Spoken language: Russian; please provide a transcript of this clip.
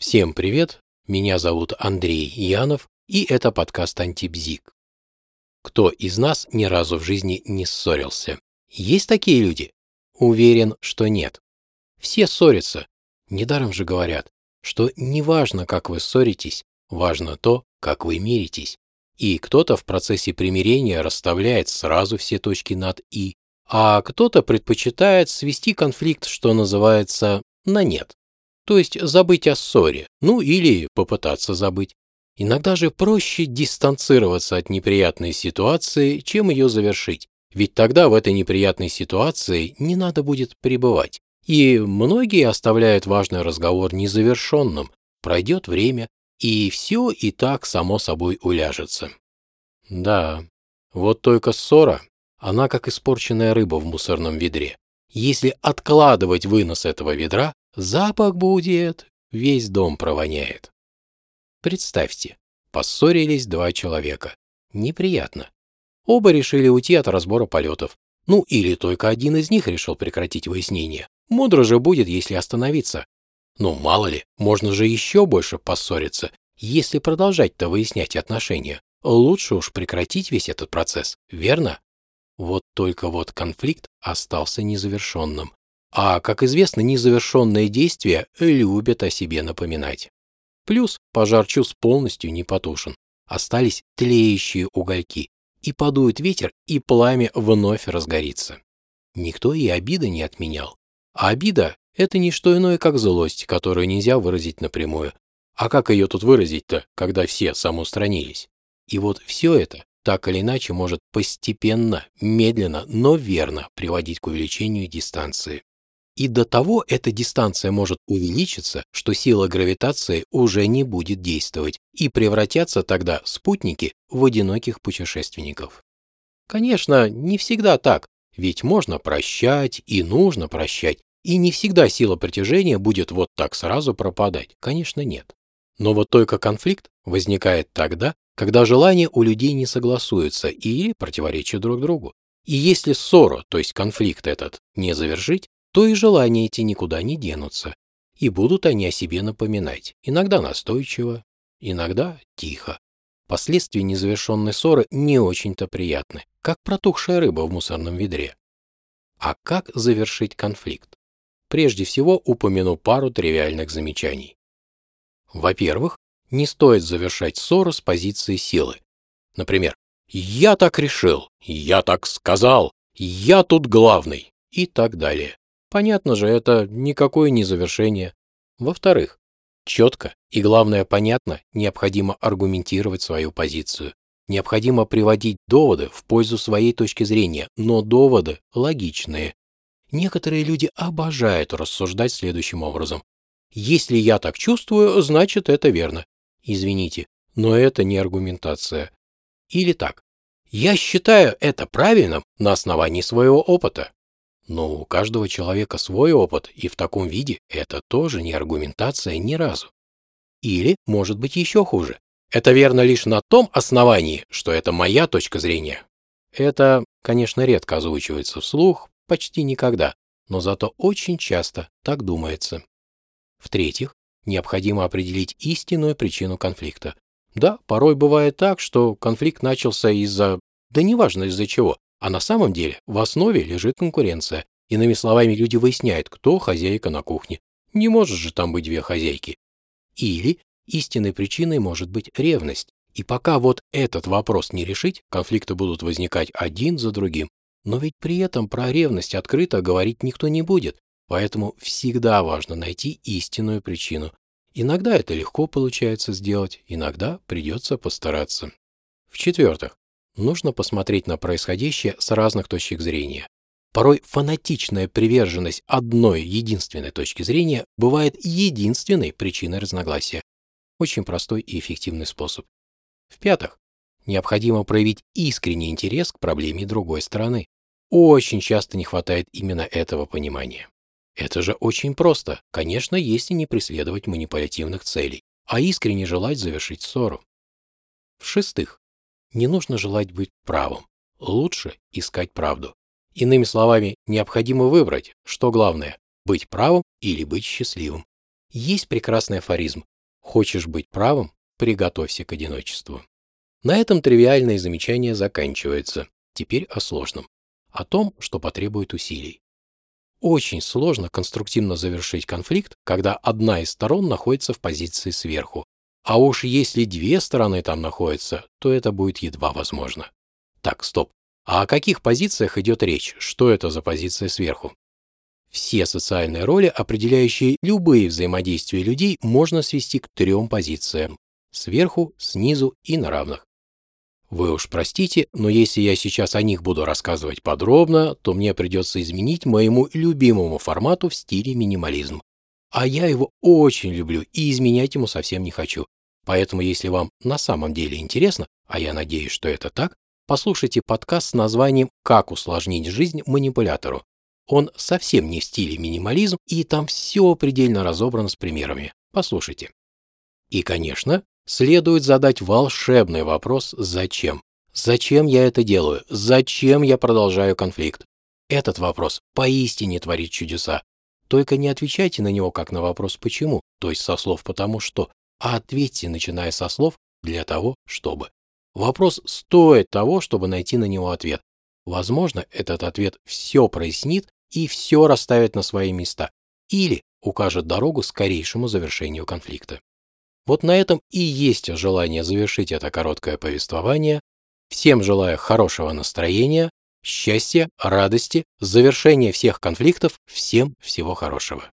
Всем привет, меня зовут Андрей Янов, и это подкаст Антибзик. Кто из нас ни разу в жизни не ссорился? Есть такие люди? Уверен, что нет. Все ссорятся. Недаром же говорят, что не важно, как вы ссоритесь, важно то, как вы миритесь. И кто-то в процессе примирения расставляет сразу все точки над «и», а кто-то предпочитает свести конфликт, что называется, на нет. То есть забыть о ссоре, ну или попытаться забыть. Иногда же проще дистанцироваться от неприятной ситуации, чем ее завершить. Ведь тогда в этой неприятной ситуации не надо будет пребывать. И многие оставляют важный разговор незавершенным. Пройдет время, и все и так само собой уляжется. Да, вот только ссора, она как испорченная рыба в мусорном ведре. Если откладывать вынос этого ведра, запах будет, весь дом провоняет. Представьте, поссорились два человека. Неприятно. Оба решили уйти от разбора полетов. Ну, или только один из них решил прекратить выяснение. Мудро же будет, если остановиться. Ну, мало ли, можно же еще больше поссориться, если продолжать-то выяснять отношения. Лучше уж прекратить весь этот процесс, верно? Вот только вот конфликт остался незавершенным. А, как известно, незавершенные действия любят о себе напоминать. Плюс пожар чувств полностью не потушен. Остались тлеющие угольки. И подует ветер, и пламя вновь разгорится. Никто и обиды не отменял. А обида – это не что иное, как злость, которую нельзя выразить напрямую. А как ее тут выразить-то, когда все самоустранились? И вот все это так или иначе может постепенно, медленно, но верно приводить к увеличению дистанции. И до того эта дистанция может увеличиться, что сила гравитации уже не будет действовать, и превратятся тогда спутники в одиноких путешественников. Конечно, не всегда так, ведь можно прощать и нужно прощать, и не всегда сила притяжения будет вот так сразу пропадать, конечно, нет. Но вот только конфликт возникает тогда, когда желания у людей не согласуются или противоречат друг другу. И если ссору, то есть конфликт этот, не завершить, то и желания эти никуда не денутся, и будут они о себе напоминать, иногда настойчиво, иногда тихо. Последствия незавершенной ссоры не очень-то приятны, как протухшая рыба в мусорном ведре. А как завершить конфликт? Прежде всего упомяну пару тривиальных замечаний. Во-первых, не стоит завершать ссору с позиции силы. Например, «я так решил», «я так сказал», «я тут главный» и так далее. Понятно же, это никакое не завершение. Во-вторых, четко и, главное, понятно, необходимо аргументировать свою позицию. Необходимо приводить доводы в пользу своей точки зрения, но доводы логичные. Некоторые люди обожают рассуждать следующим образом. Если я так чувствую, значит это верно. Извините, но это не аргументация. Или так. Я считаю это правильным на основании своего опыта. Но у каждого человека свой опыт, и в таком виде это тоже не аргументация ни разу. Или, может быть, еще хуже. Это верно лишь на том основании, что это моя точка зрения. Это, конечно, редко озвучивается вслух, почти никогда, но зато очень часто так думается. В-третьих, необходимо определить истинную причину конфликта. Да, порой бывает так, что конфликт начался из-за... Да неважно из-за чего. А на самом деле в основе лежит конкуренция. Иными словами, люди выясняют, кто хозяйка на кухне. Не может же там быть две хозяйки. Или истинной причиной может быть ревность. И пока вот этот вопрос не решить, конфликты будут возникать один за другим. Но ведь при этом про ревность открыто говорить никто не будет. Поэтому всегда важно найти истинную причину. Иногда это легко получается сделать, иногда придется постараться. В-четвертых, нужно посмотреть на происходящее с разных точек зрения. Порой фанатичная приверженность одной единственной точки зрения бывает единственной причиной разногласия. Очень простой и эффективный способ. В-пятых, необходимо проявить искренний интерес к проблеме другой стороны. Очень часто не хватает именно этого понимания. Это же очень просто, конечно, если не преследовать манипулятивных целей, а искренне желать завершить ссору. В-шестых, не нужно желать быть правым. Лучше искать правду. Иными словами, необходимо выбрать, что главное – быть правым или быть счастливым. Есть прекрасный афоризм «Хочешь быть правым? Приготовься к одиночеству». На этом тривиальные замечания заканчиваются. Теперь о сложном. О том, что потребует усилий. Очень сложно конструктивно завершить конфликт, когда одна из сторон находится в позиции сверху. А уж если две стороны там находятся, то это будет едва возможно. Так, стоп. А о каких позициях идет речь? Что это за позиция сверху? Все социальные роли, определяющие любые взаимодействия людей, можно свести к трем позициям: сверху, снизу и на равных. Вы уж простите, но если я сейчас о них буду рассказывать подробно, то мне придется изменить моему любимому формату в стиле минимализм. А я его очень люблю и изменять ему совсем не хочу. Поэтому, если вам на самом деле интересно, а я надеюсь, что это так, послушайте подкаст с названием «Как усложнить жизнь манипулятору». Он совсем не в стиле минимализм, и там все предельно разобрано с примерами. Послушайте. И, конечно, следует задать волшебный вопрос «Зачем?». Зачем я это делаю? Зачем я продолжаю конфликт? Этот вопрос поистине творит чудеса. Только не отвечайте на него как на вопрос «почему?», то есть со слов «потому что», а ответьте, начиная со слов «для того, чтобы». Вопрос стоит того, чтобы найти на него ответ. Возможно, этот ответ все прояснит и все расставит на свои места, или укажет дорогу скорейшему завершению конфликта. Вот на этом и есть желание завершить это короткое повествование. Всем желаю хорошего настроения, счастья, радости, завершения всех конфликтов, всем всего хорошего.